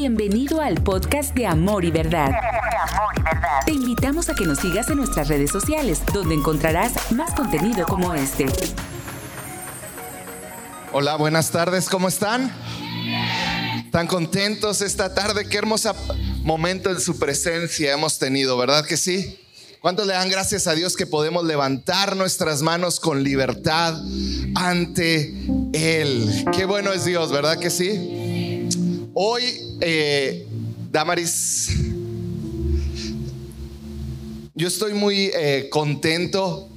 Bienvenido al podcast de Amor y Verdad. Te invitamos a que nos sigas en nuestras redes sociales, donde encontrarás más contenido como este. Hola, buenas tardes, ¿cómo están? ¿Están contentos esta tarde? Qué hermoso momento en su presencia hemos tenido, ¿verdad que sí? ¿Cuántos le dan gracias a Dios que podemos levantar nuestras manos con libertad ante Él? Qué bueno es Dios, ¿verdad que sí? Hoy eh, Damaris, yo estoy muy eh, contento.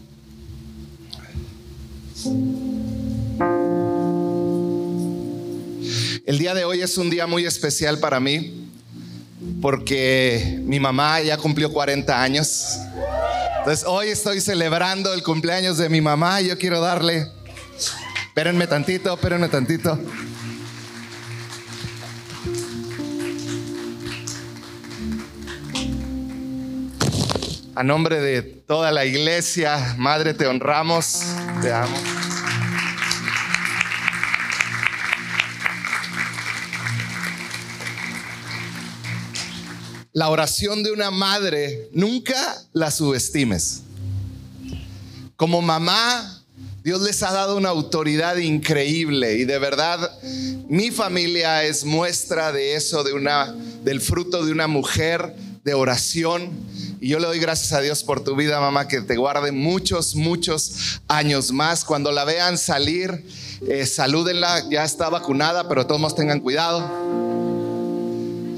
El día de hoy es un día muy especial para mí porque mi mamá ya cumplió 40 años. Entonces hoy estoy celebrando el cumpleaños de mi mamá y yo quiero darle, espérenme tantito, espérenme tantito. A nombre de toda la iglesia, Madre, te honramos, te amo. La oración de una madre, nunca la subestimes. Como mamá, Dios les ha dado una autoridad increíble y de verdad mi familia es muestra de eso, de una, del fruto de una mujer de oración y yo le doy gracias a Dios por tu vida, mamá, que te guarde muchos, muchos años más. Cuando la vean salir, eh, salúdenla, ya está vacunada, pero todos tengan cuidado.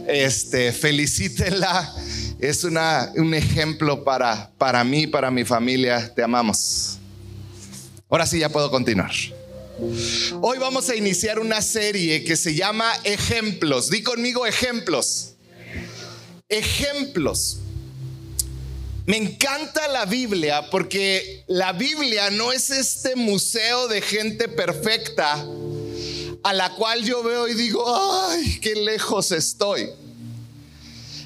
Este, felicítenla. Es una, un ejemplo para, para mí, para mi familia. Te amamos. Ahora sí ya puedo continuar. Hoy vamos a iniciar una serie que se llama Ejemplos. Di conmigo ejemplos. Ejemplos. Me encanta la Biblia porque la Biblia no es este museo de gente perfecta a la cual yo veo y digo, ay, qué lejos estoy.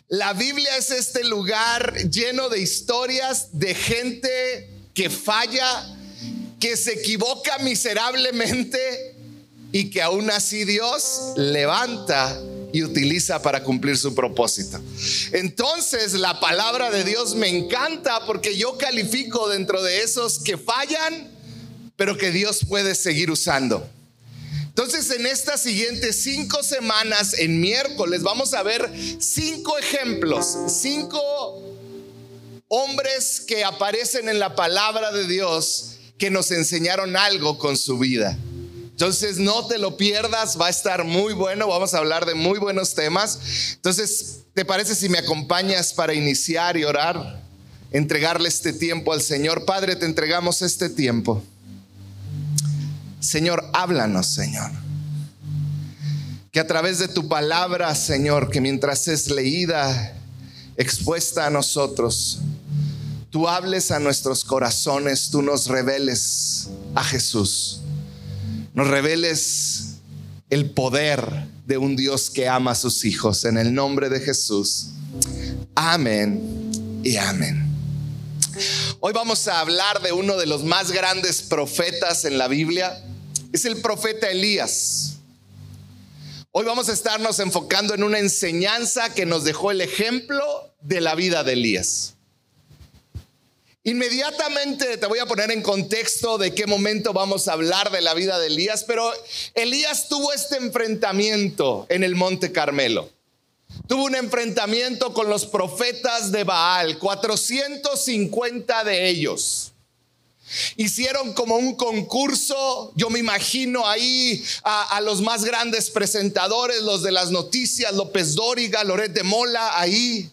La Biblia es este lugar lleno de historias de gente que falla, que se equivoca miserablemente y que aún así Dios levanta y utiliza para cumplir su propósito. Entonces la palabra de Dios me encanta porque yo califico dentro de esos que fallan, pero que Dios puede seguir usando. Entonces en estas siguientes cinco semanas, en miércoles, vamos a ver cinco ejemplos, cinco hombres que aparecen en la palabra de Dios que nos enseñaron algo con su vida. Entonces no te lo pierdas, va a estar muy bueno, vamos a hablar de muy buenos temas. Entonces, ¿te parece si me acompañas para iniciar y orar? Entregarle este tiempo al Señor. Padre, te entregamos este tiempo. Señor, háblanos, Señor. Que a través de tu palabra, Señor, que mientras es leída, expuesta a nosotros, tú hables a nuestros corazones, tú nos reveles a Jesús nos reveles el poder de un Dios que ama a sus hijos. En el nombre de Jesús. Amén y amén. Hoy vamos a hablar de uno de los más grandes profetas en la Biblia. Es el profeta Elías. Hoy vamos a estarnos enfocando en una enseñanza que nos dejó el ejemplo de la vida de Elías. Inmediatamente te voy a poner en contexto de qué momento vamos a hablar de la vida de Elías, pero Elías tuvo este enfrentamiento en el Monte Carmelo. Tuvo un enfrentamiento con los profetas de Baal, 450 de ellos. Hicieron como un concurso, yo me imagino ahí a, los más grandes presentadores, los de las noticias, López Dóriga, Loret de Mola, ahí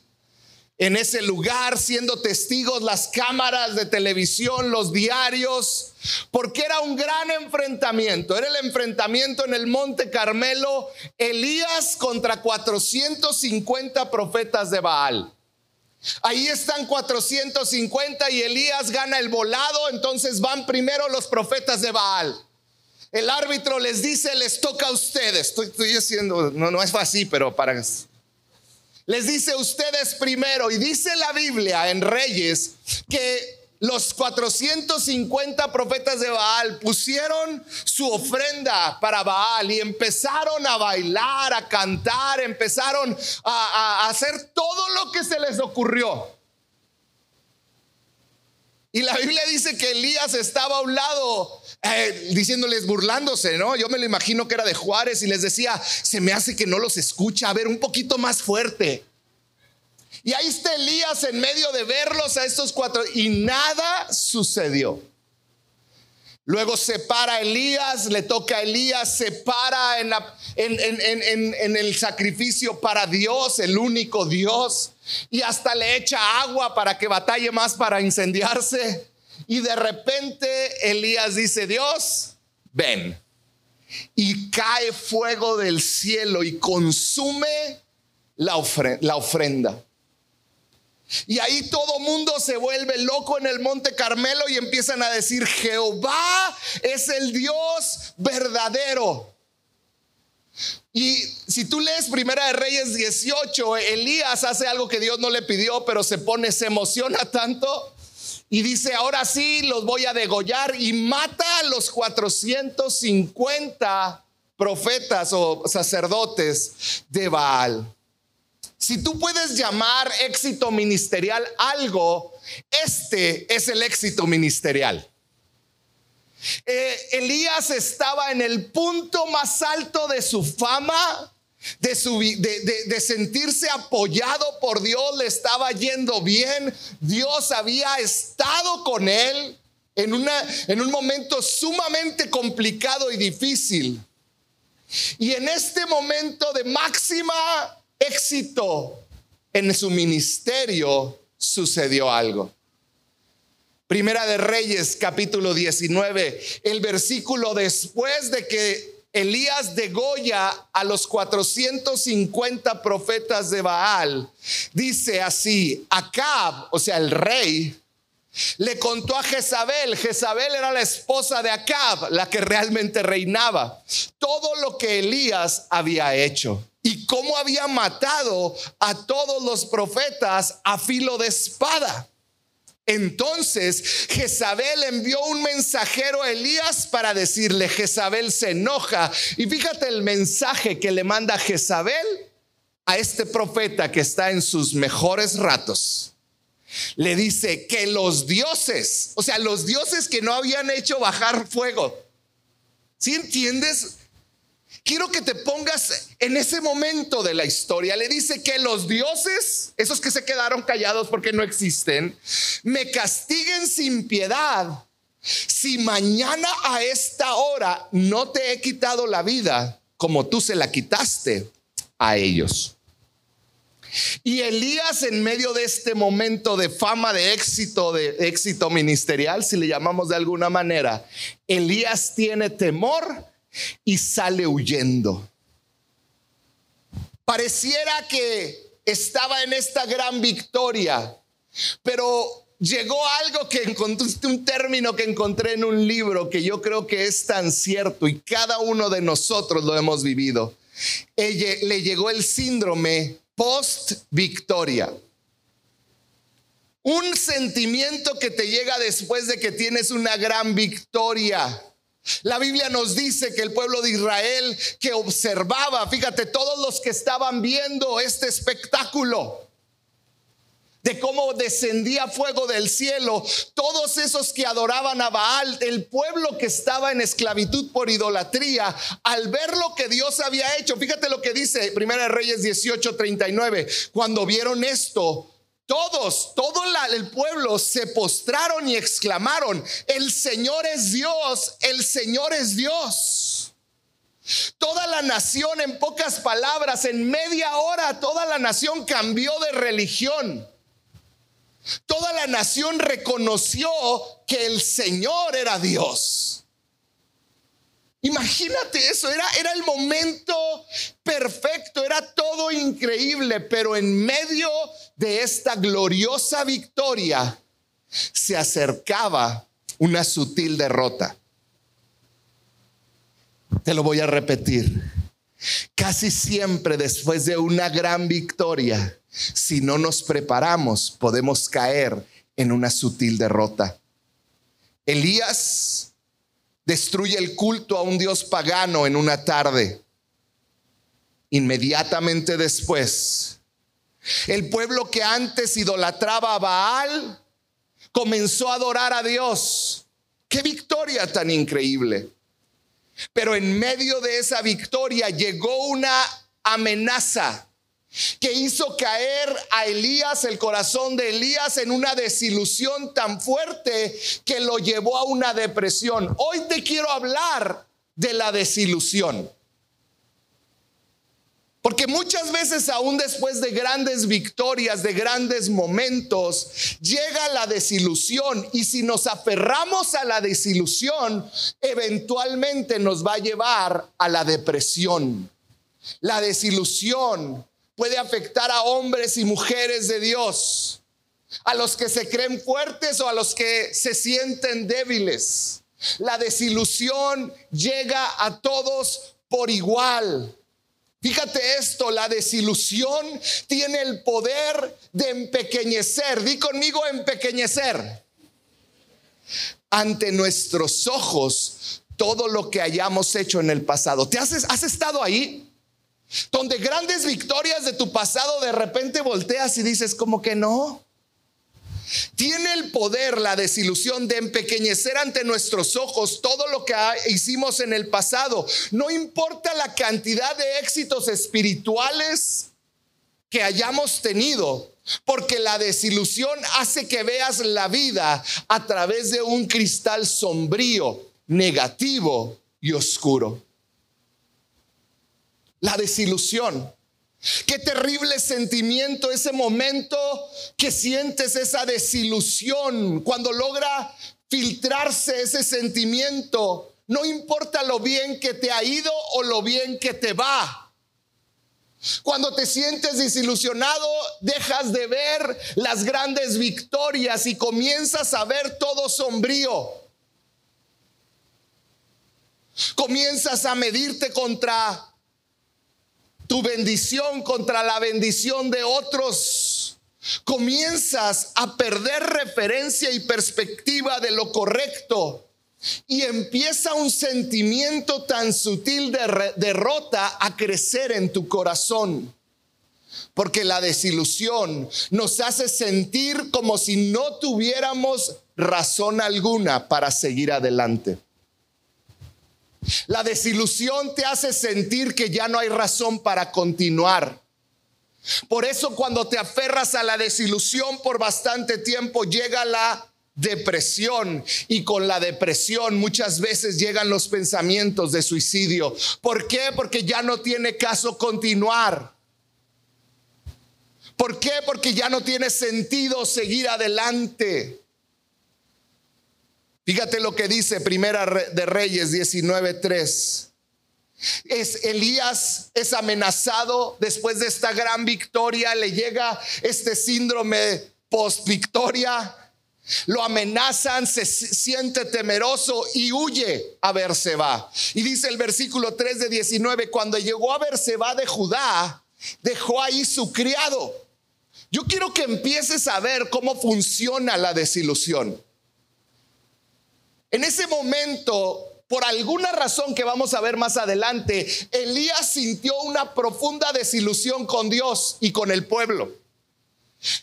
en ese lugar, siendo testigos las cámaras de televisión, los diarios, porque era un gran enfrentamiento. Era el enfrentamiento en el Monte Carmelo, Elías contra 450 profetas de Baal. Ahí están 450 y Elías gana el volado, entonces van primero los profetas de Baal. El árbitro les dice, les toca a ustedes. Estoy, estoy diciendo, no, no es así, pero para les dice ustedes primero, y dice la Biblia en Reyes que los 450 profetas de Baal pusieron su ofrenda para Baal y empezaron a bailar, a cantar, empezaron a, hacer todo lo que se les ocurrió. Y la Biblia dice que Elías estaba a un lado eh, diciéndoles, burlándose, ¿no? Yo me lo imagino que era de Juárez y les decía, se me hace que no los escucha, a ver, un poquito más fuerte. Y ahí está Elías en medio de verlos a estos cuatro y nada sucedió. Luego se para Elías, le toca a Elías, se para en, el sacrificio para Dios, el único Dios, y hasta le echa agua para que batalle más para incendiarse. Y de repente Elías dice, Dios, ven. Y cae fuego del cielo y consume la ofrenda. Y ahí todo mundo se vuelve loco en el Monte Carmelo y empiezan a decir, Jehová es el Dios verdadero. Y si tú lees Primera de Reyes 18, Elías hace algo que Dios no le pidió, pero se pone, se emociona tanto y dice, ahora sí los voy a degollar y mata a los 450 profetas o sacerdotes de Baal. Si tú puedes llamar éxito ministerial algo, este es el éxito ministerial. Eh, Elías estaba en el punto más alto de su fama, de, sentirse apoyado por Dios, le estaba yendo bien, Dios había estado con él en un momento sumamente complicado y difícil. Y en este momento de máxima éxito en su ministerio, sucedió algo. Primera de Reyes, capítulo 19, el versículo después de que Elías degolla a los 450 profetas de Baal, dice así, Acab, o sea, el rey, le contó a Jezabel, Jezabel era la esposa de Acab, la que realmente reinaba, todo lo que Elías había hecho y cómo había matado a todos los profetas a filo de espada. Entonces Jezabel envió un mensajero a Elías para decirle, Jezabel se enoja. Y fíjate el mensaje que le manda Jezabel a este profeta que está en sus mejores ratos. Le dice que los dioses, o sea, los dioses que no habían hecho bajar fuego. ¿Sí entiendes? quiero que te pongas en ese momento de la historia. Le dice que los dioses, esos que se quedaron callados porque no existen, me castiguen sin piedad. Si mañana a esta hora no te he quitado la vida como tú se la quitaste a ellos. Y Elías en medio de este momento de fama, de éxito, de éxito ministerial, si le llamamos de alguna manera, Elías tiene temor y sale huyendo. Pareciera que estaba en esta gran victoria, pero llegó algo que encontré, un término que encontré en un libro que yo creo que es tan cierto y cada uno de nosotros lo hemos vivido. le llegó el síndrome post victoria. Un sentimiento que te llega después de que tienes una gran victoria la Biblia nos dice que el pueblo de Israel que observaba, fíjate, todos los que estaban viendo este espectáculo, de cómo descendía fuego del cielo, todos esos que adoraban a Baal, el pueblo que estaba en esclavitud por idolatría, al ver lo que Dios había hecho, fíjate lo que dice Primera Reyes 18:39, cuando vieron esto, todos, todo el pueblo se postraron y exclamaron, el Señor es Dios, el Señor es Dios. Toda la nación, en pocas palabras, en media hora, toda la nación cambió de religión. Toda la nación reconoció que el Señor era Dios. Imagínate eso, era, era el momento perfecto, era todo increíble, pero en medio de esta gloriosa victoria se acercaba una sutil derrota. Te lo voy a repetir. Casi siempre después de una gran victoria, si no nos preparamos, podemos caer en una sutil derrota. Elías destruye el culto a un dios pagano en una tarde. Inmediatamente después, el pueblo que antes idolatraba a Baal comenzó a adorar a Dios. Qué victoria tan increíble. Pero en medio de esa victoria llegó una amenaza que hizo caer a Elías, el corazón de Elías, en una desilusión tan fuerte que lo llevó a una depresión. Hoy te quiero hablar de la desilusión. Porque muchas veces, aún después de grandes victorias, de grandes momentos, llega la desilusión. Y si nos aferramos a la desilusión, eventualmente nos va a llevar a la depresión. La desilusión puede afectar a hombres y mujeres de Dios, a los que se creen fuertes o a los que se sienten débiles. La desilusión llega a todos por igual. Fíjate esto, la desilusión tiene el poder de empequeñecer. Di conmigo empequeñecer. Ante nuestros ojos todo lo que hayamos hecho en el pasado. ¿Te has, has estado ahí? Donde grandes victorias de tu pasado de repente volteas y dices como que no. Tiene el poder la desilusión de empequeñecer ante nuestros ojos todo lo que hicimos en el pasado. No importa la cantidad de éxitos espirituales que hayamos tenido, porque la desilusión hace que veas la vida a través de un cristal sombrío, negativo y oscuro la desilusión. Qué terrible sentimiento ese momento que sientes esa desilusión cuando logra filtrarse ese sentimiento. No importa lo bien que te ha ido o lo bien que te va. Cuando te sientes desilusionado, dejas de ver las grandes victorias y comienzas a ver todo sombrío. Comienzas a medirte contra tu bendición contra la bendición de otros, comienzas a perder referencia y perspectiva de lo correcto. Y empieza un sentimiento tan sutil de derrota a crecer en tu corazón. Porque la desilusión nos hace sentir como si no tuviéramos razón alguna para seguir adelante. La desilusión te hace sentir que ya no hay razón para continuar. Por eso cuando te aferras a la desilusión por bastante tiempo llega la depresión y con la depresión muchas veces llegan los pensamientos de suicidio. ¿Por qué? Porque ya no tiene caso continuar. ¿Por qué? Porque ya no tiene sentido seguir adelante. Fíjate lo que dice Primera de Reyes 19:3. Es Elías es amenazado después de esta gran victoria, le llega este síndrome post victoria. Lo amenazan, se siente temeroso y huye a Berseba. Y dice el versículo 3 de 19, cuando llegó a Berseba de Judá, dejó ahí su criado. Yo quiero que empieces a ver cómo funciona la desilusión. En ese momento, por alguna razón que vamos a ver más adelante, Elías sintió una profunda desilusión con Dios y con el pueblo.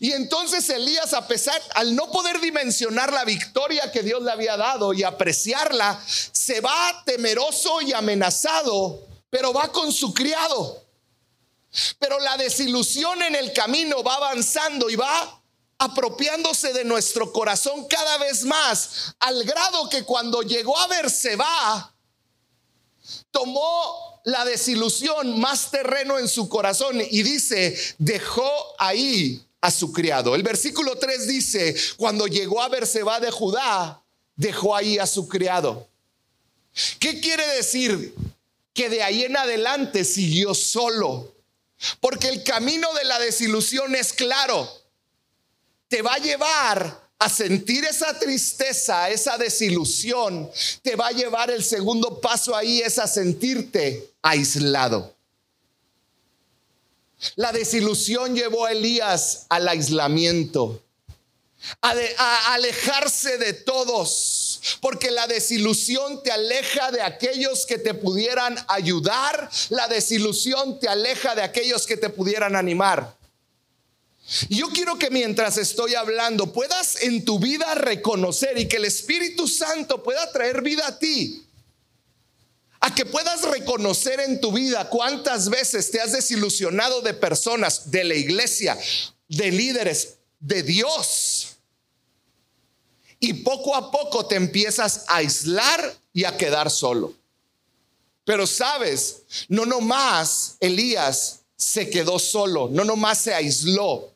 Y entonces Elías, a pesar, al no poder dimensionar la victoria que Dios le había dado y apreciarla, se va temeroso y amenazado, pero va con su criado. Pero la desilusión en el camino va avanzando y va apropiándose de nuestro corazón cada vez más, al grado que cuando llegó a va tomó la desilusión más terreno en su corazón y dice, dejó ahí a su criado. El versículo 3 dice, cuando llegó a va de Judá, dejó ahí a su criado. ¿Qué quiere decir? Que de ahí en adelante siguió solo. Porque el camino de la desilusión es claro te va a llevar a sentir esa tristeza, esa desilusión, te va a llevar el segundo paso ahí es a sentirte aislado. La desilusión llevó a Elías al aislamiento. a, alejarse de todos, porque la desilusión te aleja de aquellos que te pudieran ayudar, la desilusión te aleja de aquellos que te pudieran animar. Yo quiero que mientras estoy hablando puedas en tu vida reconocer y que el Espíritu Santo pueda traer vida a ti. A que puedas reconocer en tu vida cuántas veces te has desilusionado de personas, de la iglesia, de líderes, de Dios y poco a poco te empiezas a aislar y a quedar solo. Pero sabes, no nomás Elías se quedó solo, no nomás se aisló,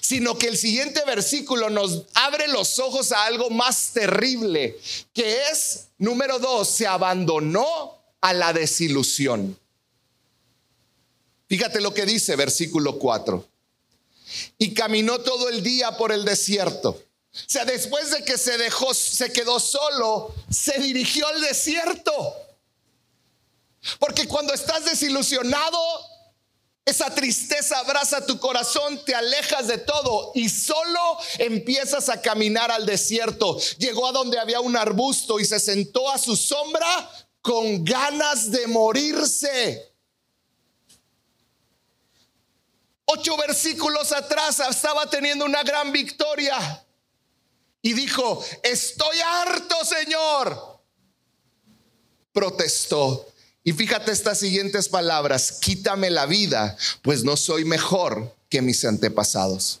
sino que el siguiente versículo nos abre los ojos a algo más terrible, que es, número dos, se abandonó a la desilusión. Fíjate lo que dice versículo 4. Y caminó todo el día por el desierto o sea, después de que se dejó, se quedó solo, se dirigió al desierto. Porque cuando estás desilusionado, esa tristeza abraza tu corazón, te alejas de todo y solo empiezas a caminar al desierto. Llegó a donde había un arbusto y se sentó a su sombra con ganas de morirse. Ocho versículos atrás estaba teniendo una gran victoria y dijo, estoy harto, Señor. Protestó. Y fíjate estas siguientes palabras, quítame la vida, pues no soy mejor que mis antepasados.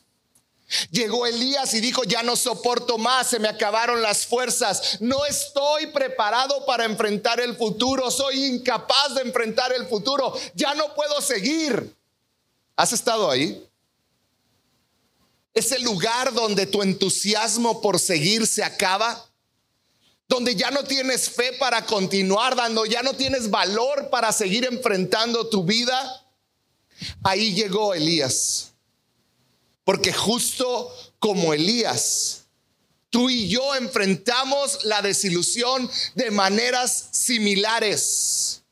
Llegó Elías y dijo, ya no soporto más, se me acabaron las fuerzas, no estoy preparado para enfrentar el futuro, soy incapaz de enfrentar el futuro, ya no puedo seguir. ¿Has estado ahí? ese lugar donde tu entusiasmo por seguir se acaba, donde ya no tienes fe para continuar, dando ya no tienes valor para seguir enfrentando tu vida. Ahí llegó Elías. Porque justo como Elías, tú y yo enfrentamos la desilusión de maneras similares.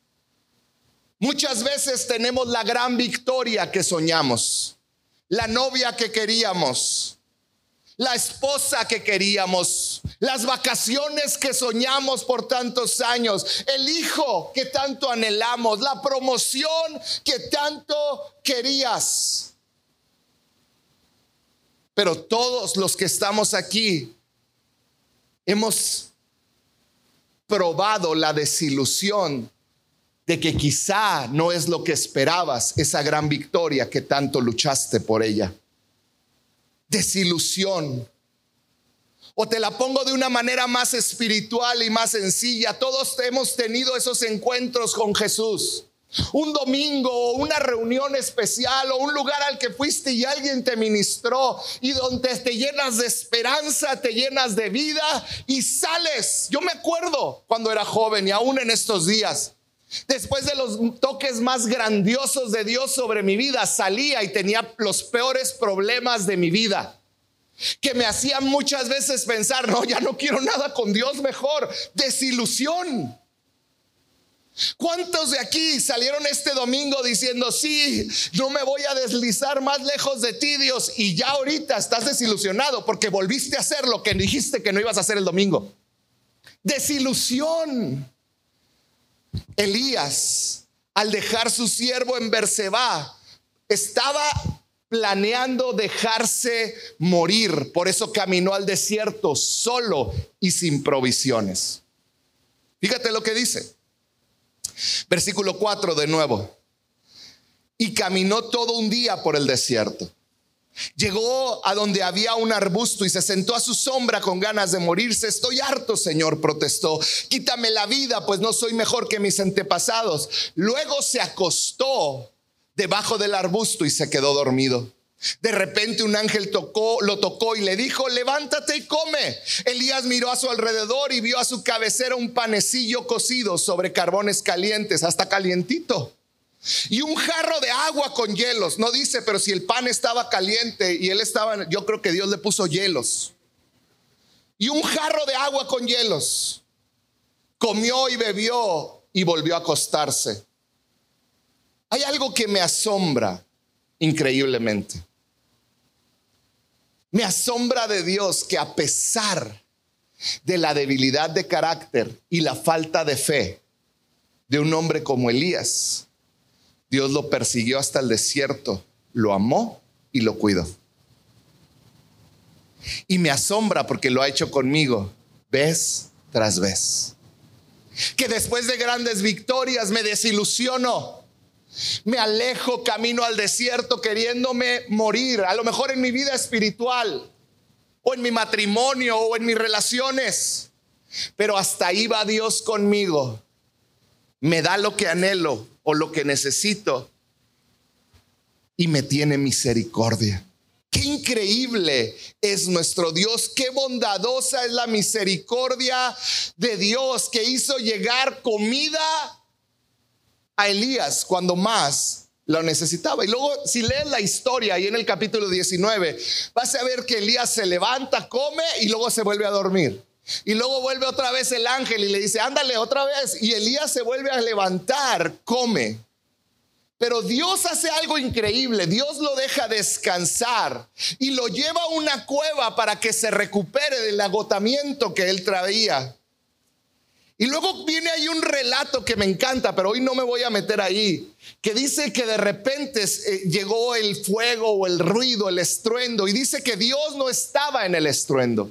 Muchas veces tenemos la gran victoria que soñamos la novia que queríamos, la esposa que queríamos, las vacaciones que soñamos por tantos años, el hijo que tanto anhelamos, la promoción que tanto querías. Pero todos los que estamos aquí hemos probado la desilusión de que quizá no es lo que esperabas, esa gran victoria que tanto luchaste por ella. Desilusión. O te la pongo de una manera más espiritual y más sencilla. Todos hemos tenido esos encuentros con Jesús. Un domingo o una reunión especial o un lugar al que fuiste y alguien te ministró y donde te llenas de esperanza, te llenas de vida y sales. Yo me acuerdo cuando era joven y aún en estos días Después de los toques más grandiosos de Dios sobre mi vida, salía y tenía los peores problemas de mi vida. Que me hacían muchas veces pensar, no, ya no quiero nada con Dios mejor. Desilusión. ¿Cuántos de aquí salieron este domingo diciendo, sí, no me voy a deslizar más lejos de ti, Dios? Y ya ahorita estás desilusionado porque volviste a hacer lo que dijiste que no ibas a hacer el domingo. Desilusión. Elías, al dejar su siervo en Berseba, estaba planeando dejarse morir. Por eso caminó al desierto solo y sin provisiones. Fíjate lo que dice. Versículo 4 de nuevo. Y caminó todo un día por el desierto. Llegó a donde había un arbusto y se sentó a su sombra con ganas de morirse. Estoy harto, Señor, protestó. Quítame la vida, pues no soy mejor que mis antepasados. Luego se acostó debajo del arbusto y se quedó dormido. De repente un ángel tocó, lo tocó y le dijo, levántate y come. Elías miró a su alrededor y vio a su cabecera un panecillo cocido sobre carbones calientes, hasta calientito. Y un jarro de agua con hielos. No dice, pero si el pan estaba caliente y él estaba, yo creo que Dios le puso hielos. Y un jarro de agua con hielos. Comió y bebió y volvió a acostarse. Hay algo que me asombra increíblemente. Me asombra de Dios que a pesar de la debilidad de carácter y la falta de fe de un hombre como Elías, Dios lo persiguió hasta el desierto, lo amó y lo cuidó. Y me asombra porque lo ha hecho conmigo vez tras vez. Que después de grandes victorias me desilusiono. Me alejo camino al desierto queriéndome morir, a lo mejor en mi vida espiritual, o en mi matrimonio, o en mis relaciones. Pero hasta ahí va Dios conmigo. Me da lo que anhelo o lo que necesito y me tiene misericordia. Qué increíble es nuestro Dios, qué bondadosa es la misericordia de Dios que hizo llegar comida a Elías cuando más lo necesitaba. Y luego, si lees la historia ahí en el capítulo 19, vas a ver que Elías se levanta, come y luego se vuelve a dormir. Y luego vuelve otra vez el ángel y le dice, ándale otra vez. Y Elías se vuelve a levantar, come. Pero Dios hace algo increíble, Dios lo deja descansar y lo lleva a una cueva para que se recupere del agotamiento que él traía. Y luego viene ahí un relato que me encanta, pero hoy no me voy a meter ahí, que dice que de repente eh, llegó el fuego o el ruido, el estruendo, y dice que Dios no estaba en el estruendo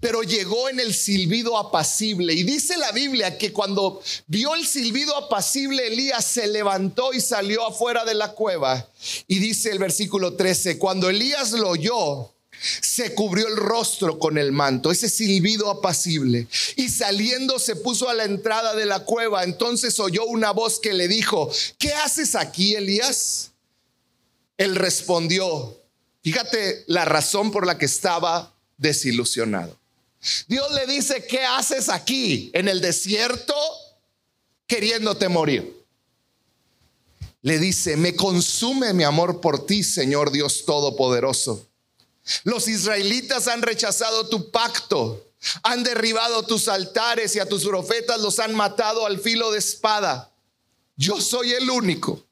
pero llegó en el silbido apacible. Y dice la Biblia que cuando vio el silbido apacible, Elías se levantó y salió afuera de la cueva. Y dice el versículo 13, cuando Elías lo oyó, se cubrió el rostro con el manto, ese silbido apacible, y saliendo se puso a la entrada de la cueva. Entonces oyó una voz que le dijo, ¿qué haces aquí, Elías? Él respondió, fíjate la razón por la que estaba desilusionado. Dios le dice, ¿qué haces aquí en el desierto queriéndote morir? Le dice, me consume mi amor por ti, Señor Dios Todopoderoso. Los israelitas han rechazado tu pacto, han derribado tus altares y a tus profetas los han matado al filo de espada. Yo soy el único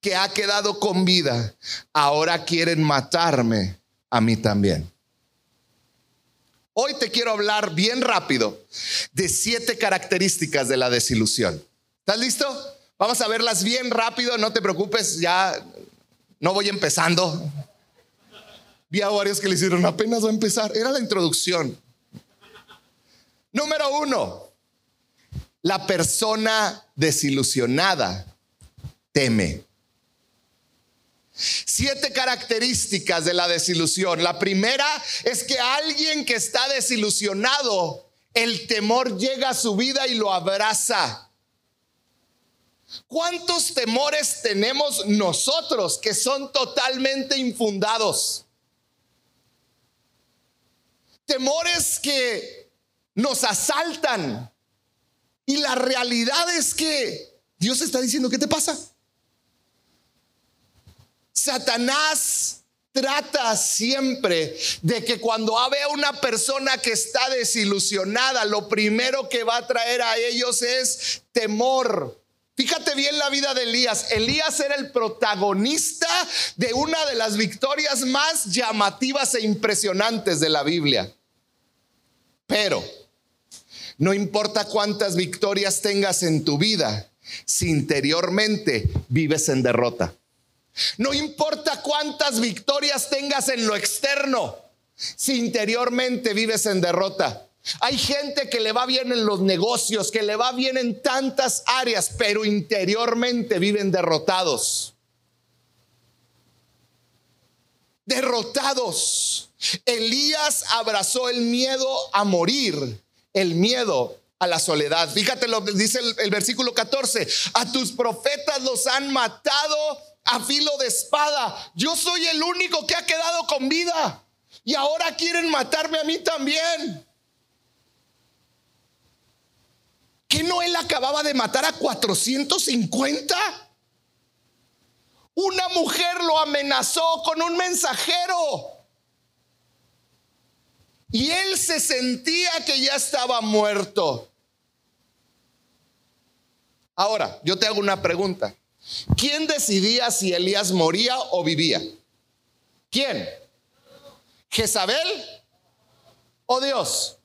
que ha quedado con vida. Ahora quieren matarme a mí también. Hoy te quiero hablar bien rápido de siete características de la desilusión. ¿Estás listo? Vamos a verlas bien rápido, no te preocupes, ya no voy empezando. Vi a varios que le hicieron apenas va a empezar, era la introducción. Número uno, la persona desilusionada teme. Siete características de la desilusión. La primera es que alguien que está desilusionado, el temor llega a su vida y lo abraza. ¿Cuántos temores tenemos nosotros que son totalmente infundados? Temores que nos asaltan. Y la realidad es que Dios está diciendo, ¿qué te pasa? Satanás trata siempre de que cuando ve a una persona que está desilusionada, lo primero que va a traer a ellos es temor. Fíjate bien la vida de Elías. Elías era el protagonista de una de las victorias más llamativas e impresionantes de la Biblia. Pero no importa cuántas victorias tengas en tu vida, si interiormente vives en derrota. No importa cuántas victorias tengas en lo externo, si interiormente vives en derrota. Hay gente que le va bien en los negocios, que le va bien en tantas áreas, pero interiormente viven derrotados. Derrotados. Elías abrazó el miedo a morir, el miedo a la soledad. Fíjate lo que dice el, el versículo 14. A tus profetas los han matado a filo de espada. Yo soy el único que ha quedado con vida. Y ahora quieren matarme a mí también. ¿Que no él acababa de matar a 450? Una mujer lo amenazó con un mensajero. Y él se sentía que ya estaba muerto. Ahora, yo te hago una pregunta. ¿Quién decidía si Elías moría o vivía? ¿Quién? ¿Jezabel o Dios?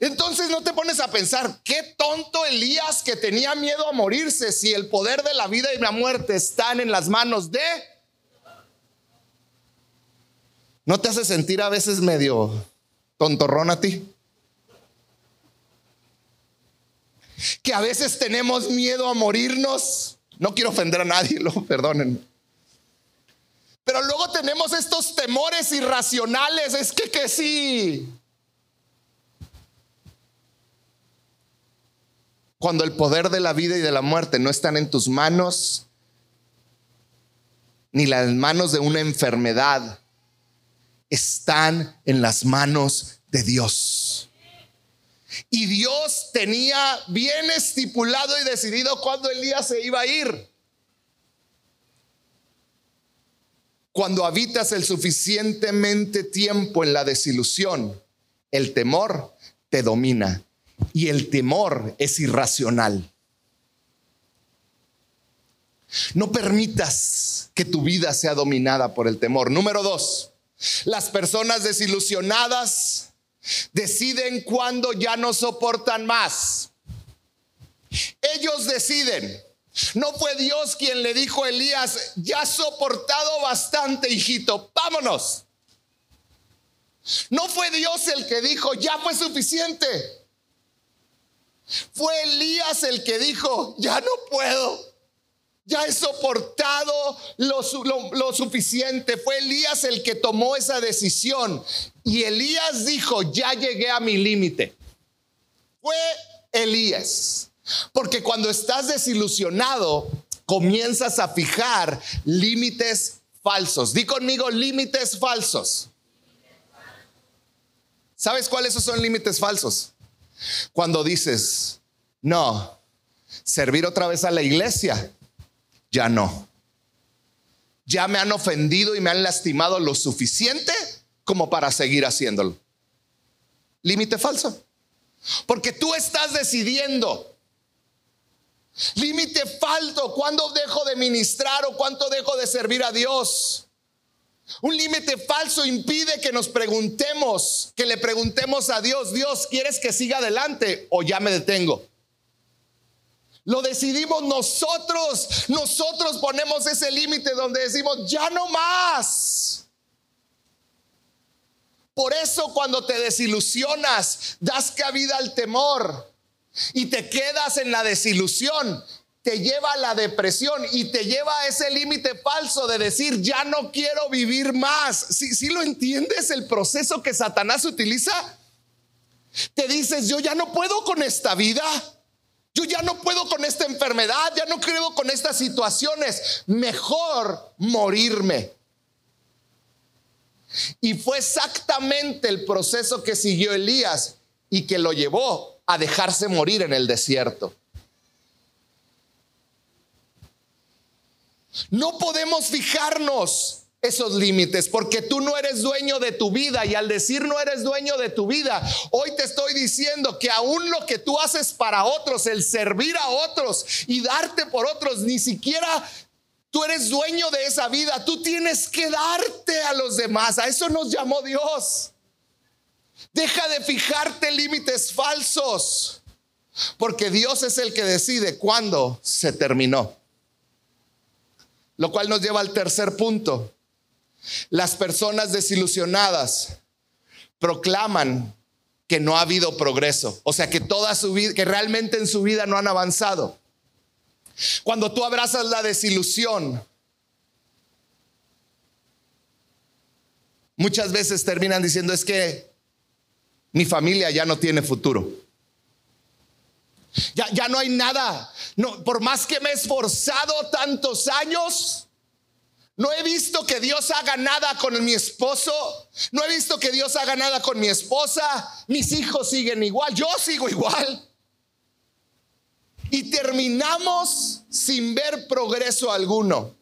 Entonces no te pones a pensar, qué tonto Elías que tenía miedo a morirse si el poder de la vida y la muerte están en las manos de... ¿No te hace sentir a veces medio tontorrón a ti? Que a veces tenemos miedo a morirnos. No quiero ofender a nadie, lo perdonen. Pero luego tenemos estos temores irracionales. Es que que sí. Cuando el poder de la vida y de la muerte no están en tus manos, ni las manos de una enfermedad, están en las manos de Dios. Y Dios tenía bien estipulado y decidido cuándo Elías se iba a ir. Cuando habitas el suficientemente tiempo en la desilusión, el temor te domina y el temor es irracional. No permitas que tu vida sea dominada por el temor. Número dos, las personas desilusionadas deciden cuando ya no soportan más. Ellos deciden. No fue Dios quien le dijo a Elías, ya has soportado bastante, hijito, vámonos. No fue Dios el que dijo, ya fue suficiente. Fue Elías el que dijo, ya no puedo. Ya he soportado lo, suficiente. Fue Elías el que tomó esa decisión. Y Elías dijo, ya llegué a mi límite. Fue Elías. Porque cuando estás desilusionado, comienzas a fijar límites falsos. Di conmigo límites falsos. ¿Sabes cuáles son límites falsos? Cuando dices, no, servir otra vez a la iglesia ya no. Ya me han ofendido y me han lastimado lo suficiente como para seguir haciéndolo. Límite falso. Porque tú estás decidiendo. Límite falso. ¿Cuándo dejo de ministrar o cuánto dejo de servir a Dios? Un límite falso impide que nos preguntemos, que le preguntemos a Dios, Dios, ¿quieres que siga adelante o ya me detengo? Lo decidimos nosotros. Nosotros ponemos ese límite donde decimos, ya no más. Por eso cuando te desilusionas, das cabida al temor y te quedas en la desilusión, te lleva a la depresión y te lleva a ese límite falso de decir, ya no quiero vivir más. Si, lo entiendes el proceso que Satanás utiliza, te dices, yo ya no puedo con esta vida. Yo ya no puedo con esta enfermedad, ya no creo con estas situaciones. Mejor morirme. Y fue exactamente el proceso que siguió Elías y que lo llevó a dejarse morir en el desierto. No podemos fijarnos esos límites, porque tú no eres dueño de tu vida y al decir no eres dueño de tu vida, hoy te estoy diciendo que aún lo que tú haces para otros, el servir a otros y darte por otros, ni siquiera tú eres dueño de esa vida, tú tienes que darte a los demás, a eso nos llamó Dios. Deja de fijarte límites falsos, porque Dios es el que decide cuándo se terminó. Lo cual nos lleva al tercer punto. Las personas desilusionadas proclaman que no ha habido progreso, o sea, que toda su vida, que realmente en su vida no han avanzado. Cuando tú abrazas la desilusión, muchas veces terminan diciendo es que mi familia ya no tiene futuro. Ya, ya no hay nada. Por más que me he esforzado tantos años, no he visto que Dios haga nada con mi esposo. No he visto que Dios haga nada con mi esposa. Mis hijos siguen igual. Yo sigo igual. Y terminamos sin ver progreso alguno.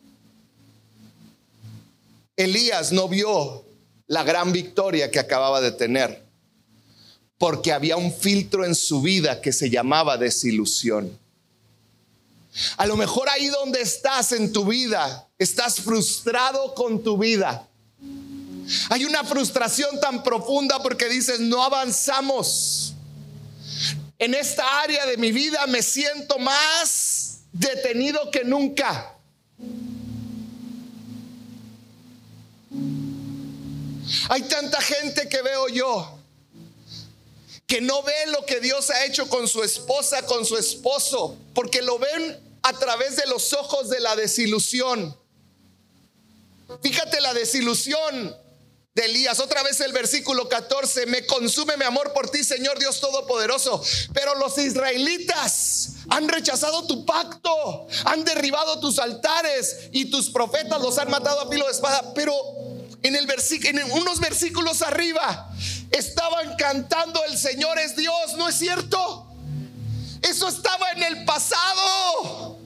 Elías no vio la gran victoria que acababa de tener porque había un filtro en su vida que se llamaba desilusión. A lo mejor ahí donde estás en tu vida, estás frustrado con tu vida. Hay una frustración tan profunda porque dices, no avanzamos. En esta área de mi vida me siento más detenido que nunca. Hay tanta gente que veo yo que no ve lo que Dios ha hecho con su esposa, con su esposo, porque lo ven a través de los ojos de la desilusión. Fíjate la desilusión de Elías. Otra vez el versículo 14, me consume mi amor por ti, Señor Dios Todopoderoso. Pero los israelitas han rechazado tu pacto, han derribado tus altares y tus profetas los han matado a filo de espada. Pero en, el en unos versículos arriba estaban cantando el Señor es Dios, ¿no es cierto? Eso estaba en el pasado.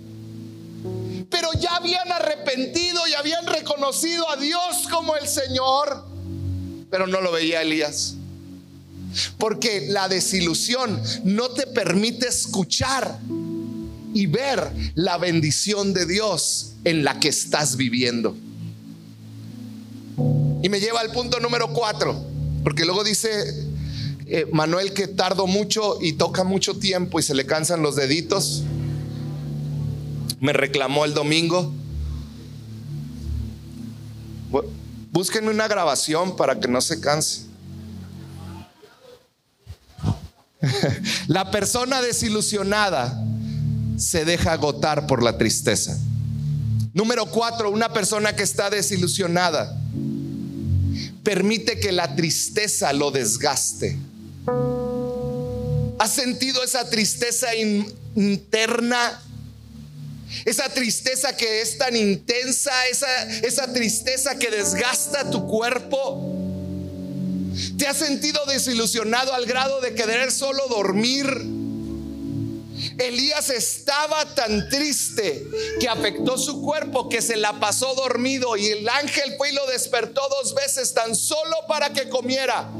Pero ya habían arrepentido y habían reconocido a Dios como el Señor. Pero no lo veía Elías. Porque la desilusión no te permite escuchar y ver la bendición de Dios en la que estás viviendo. Y me lleva al punto número cuatro, porque luego dice eh, Manuel que tardo mucho y toca mucho tiempo y se le cansan los deditos. Me reclamó el domingo. Búsquenme una grabación para que no se canse. La persona desilusionada se deja agotar por la tristeza. Número cuatro, una persona que está desilusionada permite que la tristeza lo desgaste. ¿Has sentido esa tristeza interna? Esa tristeza que es tan intensa, esa, esa tristeza que desgasta tu cuerpo. ¿Te has sentido desilusionado al grado de querer solo dormir? Elías estaba tan triste que afectó su cuerpo que se la pasó dormido y el ángel fue y lo despertó dos veces tan solo para que comiera.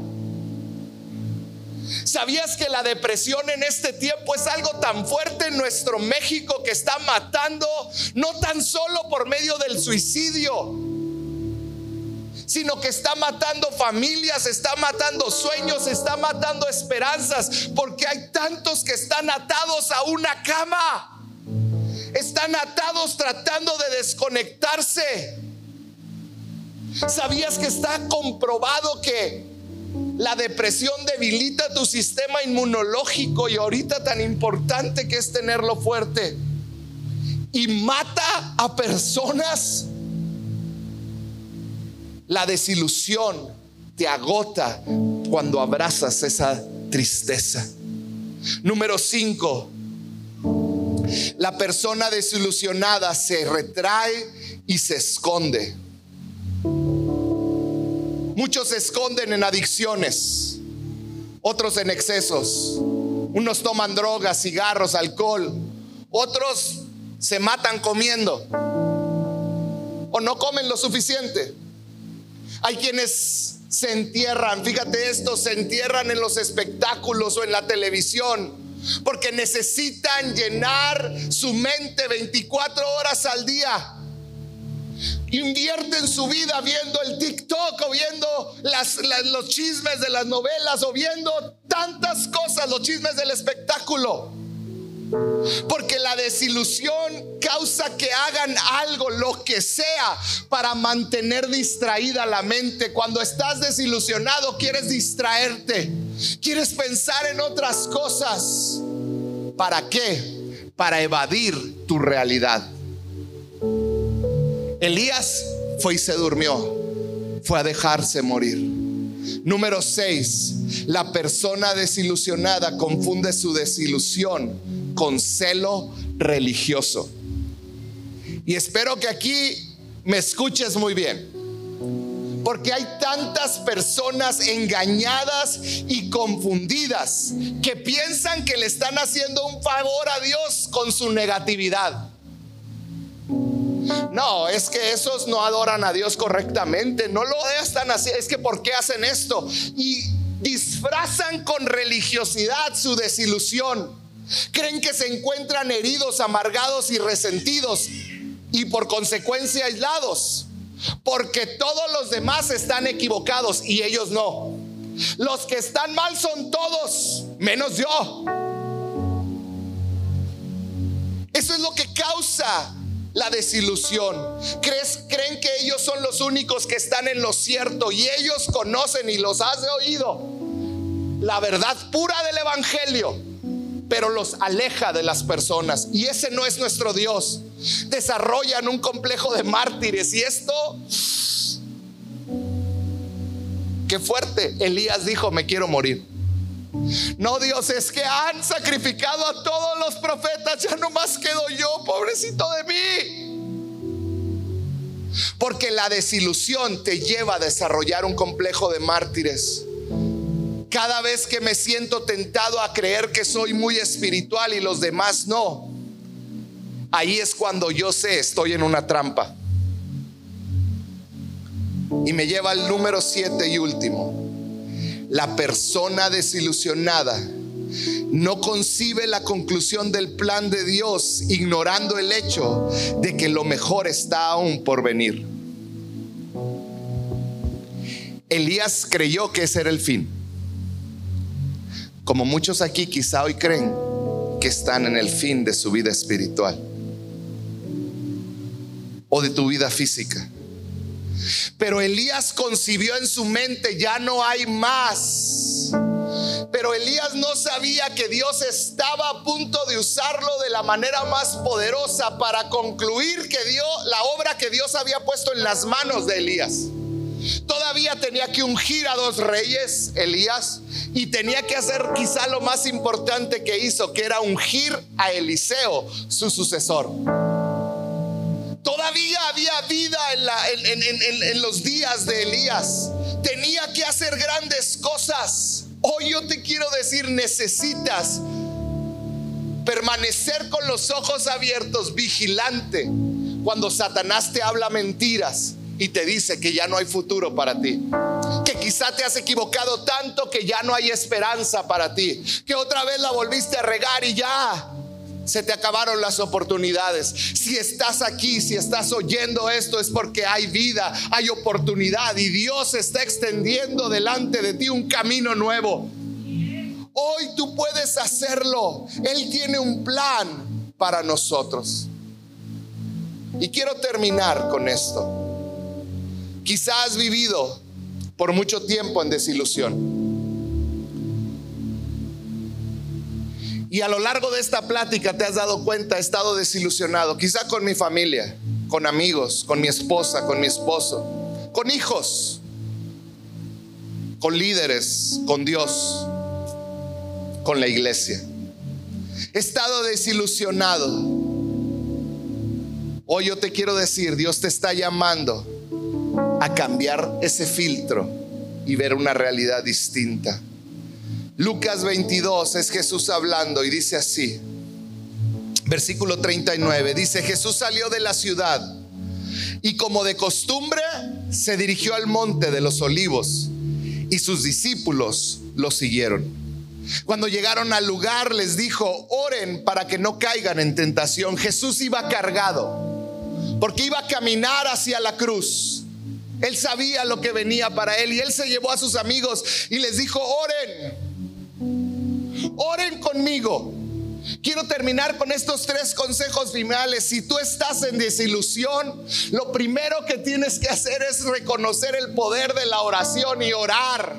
¿Sabías que la depresión en este tiempo es algo tan fuerte en nuestro México que está matando no tan solo por medio del suicidio, sino que está matando familias, está matando sueños, está matando esperanzas, porque hay tantos que están atados a una cama. Están atados tratando de desconectarse. ¿Sabías que está comprobado que la depresión debilita tu sistema inmunológico y ahorita tan importante que es tenerlo fuerte. Y mata a personas. La desilusión te agota cuando abrazas esa tristeza. Número 5. La persona desilusionada se retrae y se esconde. Muchos se esconden en adicciones, otros en excesos. Unos toman drogas, cigarros, alcohol. Otros se matan comiendo o no comen lo suficiente. Hay quienes se entierran, fíjate esto, se entierran en los espectáculos o en la televisión porque necesitan llenar su mente 24 horas al día invierten su vida viendo el TikTok o viendo los chismes de las novelas o viendo tantas cosas, los chismes del espectáculo. Porque la desilusión causa que hagan algo, lo que sea, para mantener distraída la mente. Cuando estás desilusionado, quieres distraerte, quieres pensar en otras cosas. ¿Para qué? Para evadir tu realidad. Elías fue y se durmió, fue a dejarse morir. Número 6, la persona desilusionada confunde su desilusión con celo religioso. Y espero que aquí me escuches muy bien. Porque hay tantas personas engañadas y confundidas que piensan que le están haciendo un favor a Dios con su negatividad. No, es que esos no adoran a Dios correctamente, no lo están así, es que ¿por qué hacen esto? Y disfrazan con religiosidad su desilusión. Creen que se encuentran heridos, amargados y resentidos y por consecuencia aislados. porque todos los demás están equivocados y ellos no. Los que están mal son todos, menos yo. Eso es lo que causa la desilusión. ¿Crees, creen que ellos son los únicos que están en lo cierto y ellos conocen y los has oído la verdad pura del Evangelio, pero los aleja de las personas. Y ese no es nuestro Dios. Desarrollan un complejo de mártires y esto... Qué fuerte. Elías dijo, me quiero morir. No, Dios, es que han sacrificado a todos los profetas, ya no más quedo yo, pobrecito de mí. Porque la desilusión te lleva a desarrollar un complejo de mártires. Cada vez que me siento tentado a creer que soy muy espiritual y los demás no, ahí es cuando yo sé estoy en una trampa. Y me lleva al número siete y último. La persona desilusionada no concibe la conclusión del plan de Dios ignorando el hecho de que lo mejor está aún por venir. Elías creyó que ese era el fin. Como muchos aquí quizá hoy creen que están en el fin de su vida espiritual o de tu vida física. Pero Elías concibió en su mente, ya no hay más. Pero Elías no sabía que Dios estaba a punto de usarlo de la manera más poderosa para concluir que dio la obra que Dios había puesto en las manos de Elías. Tenía que ungir a dos reyes, Elías, y tenía que hacer quizá lo más importante que hizo, que era ungir a Eliseo, su sucesor. Todavía había vida en, los días de Elías. Tenía que hacer grandes cosas. Hoy yo te quiero decir, necesitas permanecer con los ojos abiertos, vigilante, cuando Satanás te habla mentiras y te dice que ya no hay futuro para ti. Que quizá te has equivocado tanto que ya no hay esperanza para ti. Que otra vez la volviste a regar y ya se te acabaron las oportunidades. Si estás aquí, si estás oyendo esto, es porque hay vida, hay oportunidad y Dios está extendiendo delante de ti un camino nuevo. Hoy tú puedes hacerlo. Él tiene un plan para nosotros. Y quiero terminar con esto. Quizás has vivido por mucho tiempo en desilusión. Y a lo largo de esta plática te has dado cuenta, he estado desilusionado, quizá con mi familia, con amigos, con mi esposa, con mi esposo, con hijos, con líderes, con Dios, con la iglesia. He estado desilusionado. Hoy yo te quiero decir, Dios te está llamando a cambiar ese filtro y ver una realidad distinta. Lucas 22 es Jesús hablando y dice así, versículo 39, dice, Jesús salió de la ciudad y como de costumbre se dirigió al monte de los olivos y sus discípulos lo siguieron. Cuando llegaron al lugar les dijo, oren para que no caigan en tentación. Jesús iba cargado porque iba a caminar hacia la cruz. Él sabía lo que venía para él y él se llevó a sus amigos y les dijo, oren Oren conmigo. Quiero terminar con estos tres consejos finales. Si tú estás en desilusión, lo primero que tienes que hacer es reconocer el poder de la oración y orar.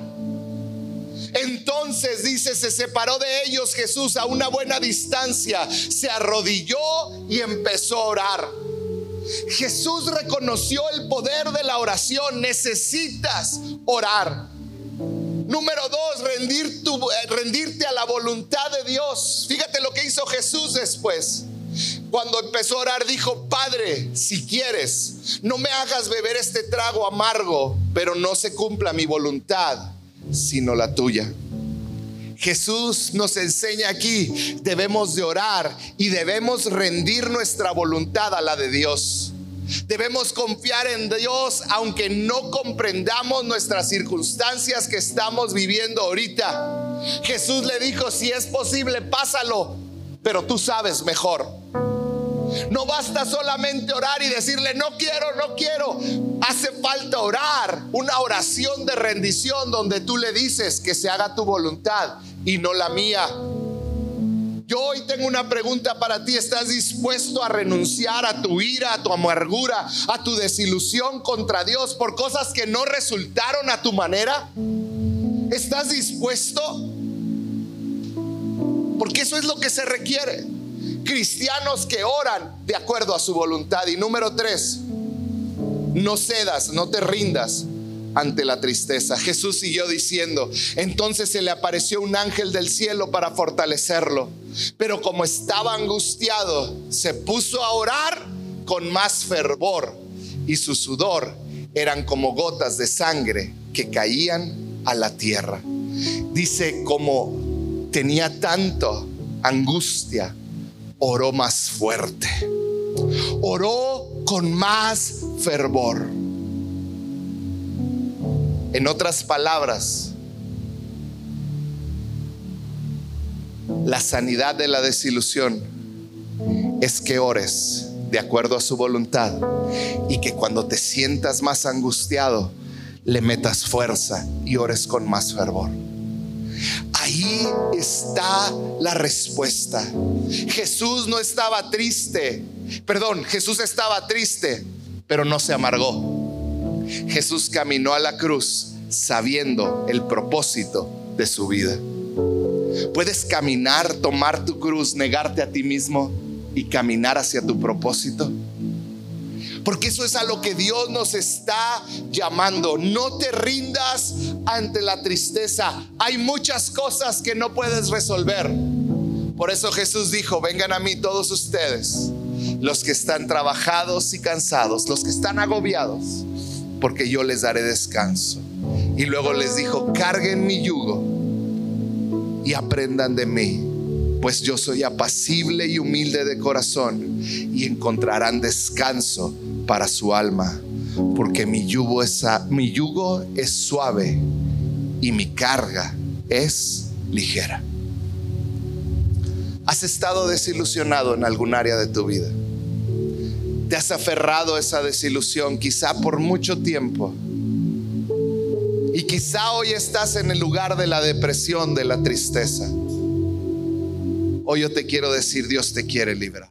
Entonces dice, se separó de ellos Jesús a una buena distancia, se arrodilló y empezó a orar. Jesús reconoció el poder de la oración. Necesitas orar. Número dos, rendir eh, rendirte a la voluntad de Dios. Fíjate lo que hizo Jesús después. Cuando empezó a orar dijo, Padre, si quieres, no me hagas beber este trago amargo, pero no se cumpla mi voluntad, sino la tuya. Jesús nos enseña aquí, debemos de orar y debemos rendir nuestra voluntad a la de Dios. Debemos confiar en Dios aunque no comprendamos nuestras circunstancias que estamos viviendo ahorita. Jesús le dijo, si es posible, pásalo, pero tú sabes mejor. No basta solamente orar y decirle, no quiero, no quiero. Hace falta orar, una oración de rendición donde tú le dices que se haga tu voluntad y no la mía. Yo hoy tengo una pregunta para ti. ¿Estás dispuesto a renunciar a tu ira, a tu amargura, a tu desilusión contra Dios por cosas que no resultaron a tu manera? ¿Estás dispuesto? Porque eso es lo que se requiere. Cristianos que oran de acuerdo a su voluntad. Y número tres, no cedas, no te rindas ante la tristeza. Jesús siguió diciendo, entonces se le apareció un ángel del cielo para fortalecerlo, pero como estaba angustiado, se puso a orar con más fervor y su sudor eran como gotas de sangre que caían a la tierra. Dice, como tenía tanto angustia, oró más fuerte, oró con más fervor. En otras palabras, la sanidad de la desilusión es que ores de acuerdo a su voluntad y que cuando te sientas más angustiado, le metas fuerza y ores con más fervor. Ahí está la respuesta. Jesús no estaba triste, perdón, Jesús estaba triste, pero no se amargó. Jesús caminó a la cruz sabiendo el propósito de su vida. Puedes caminar, tomar tu cruz, negarte a ti mismo y caminar hacia tu propósito. Porque eso es a lo que Dios nos está llamando. No te rindas ante la tristeza. Hay muchas cosas que no puedes resolver. Por eso Jesús dijo, vengan a mí todos ustedes, los que están trabajados y cansados, los que están agobiados porque yo les daré descanso. Y luego les dijo, carguen mi yugo y aprendan de mí, pues yo soy apacible y humilde de corazón y encontrarán descanso para su alma, porque mi yugo es, mi yugo es suave y mi carga es ligera. ¿Has estado desilusionado en algún área de tu vida? Te has aferrado a esa desilusión quizá por mucho tiempo. Y quizá hoy estás en el lugar de la depresión, de la tristeza. Hoy yo te quiero decir, Dios te quiere librar.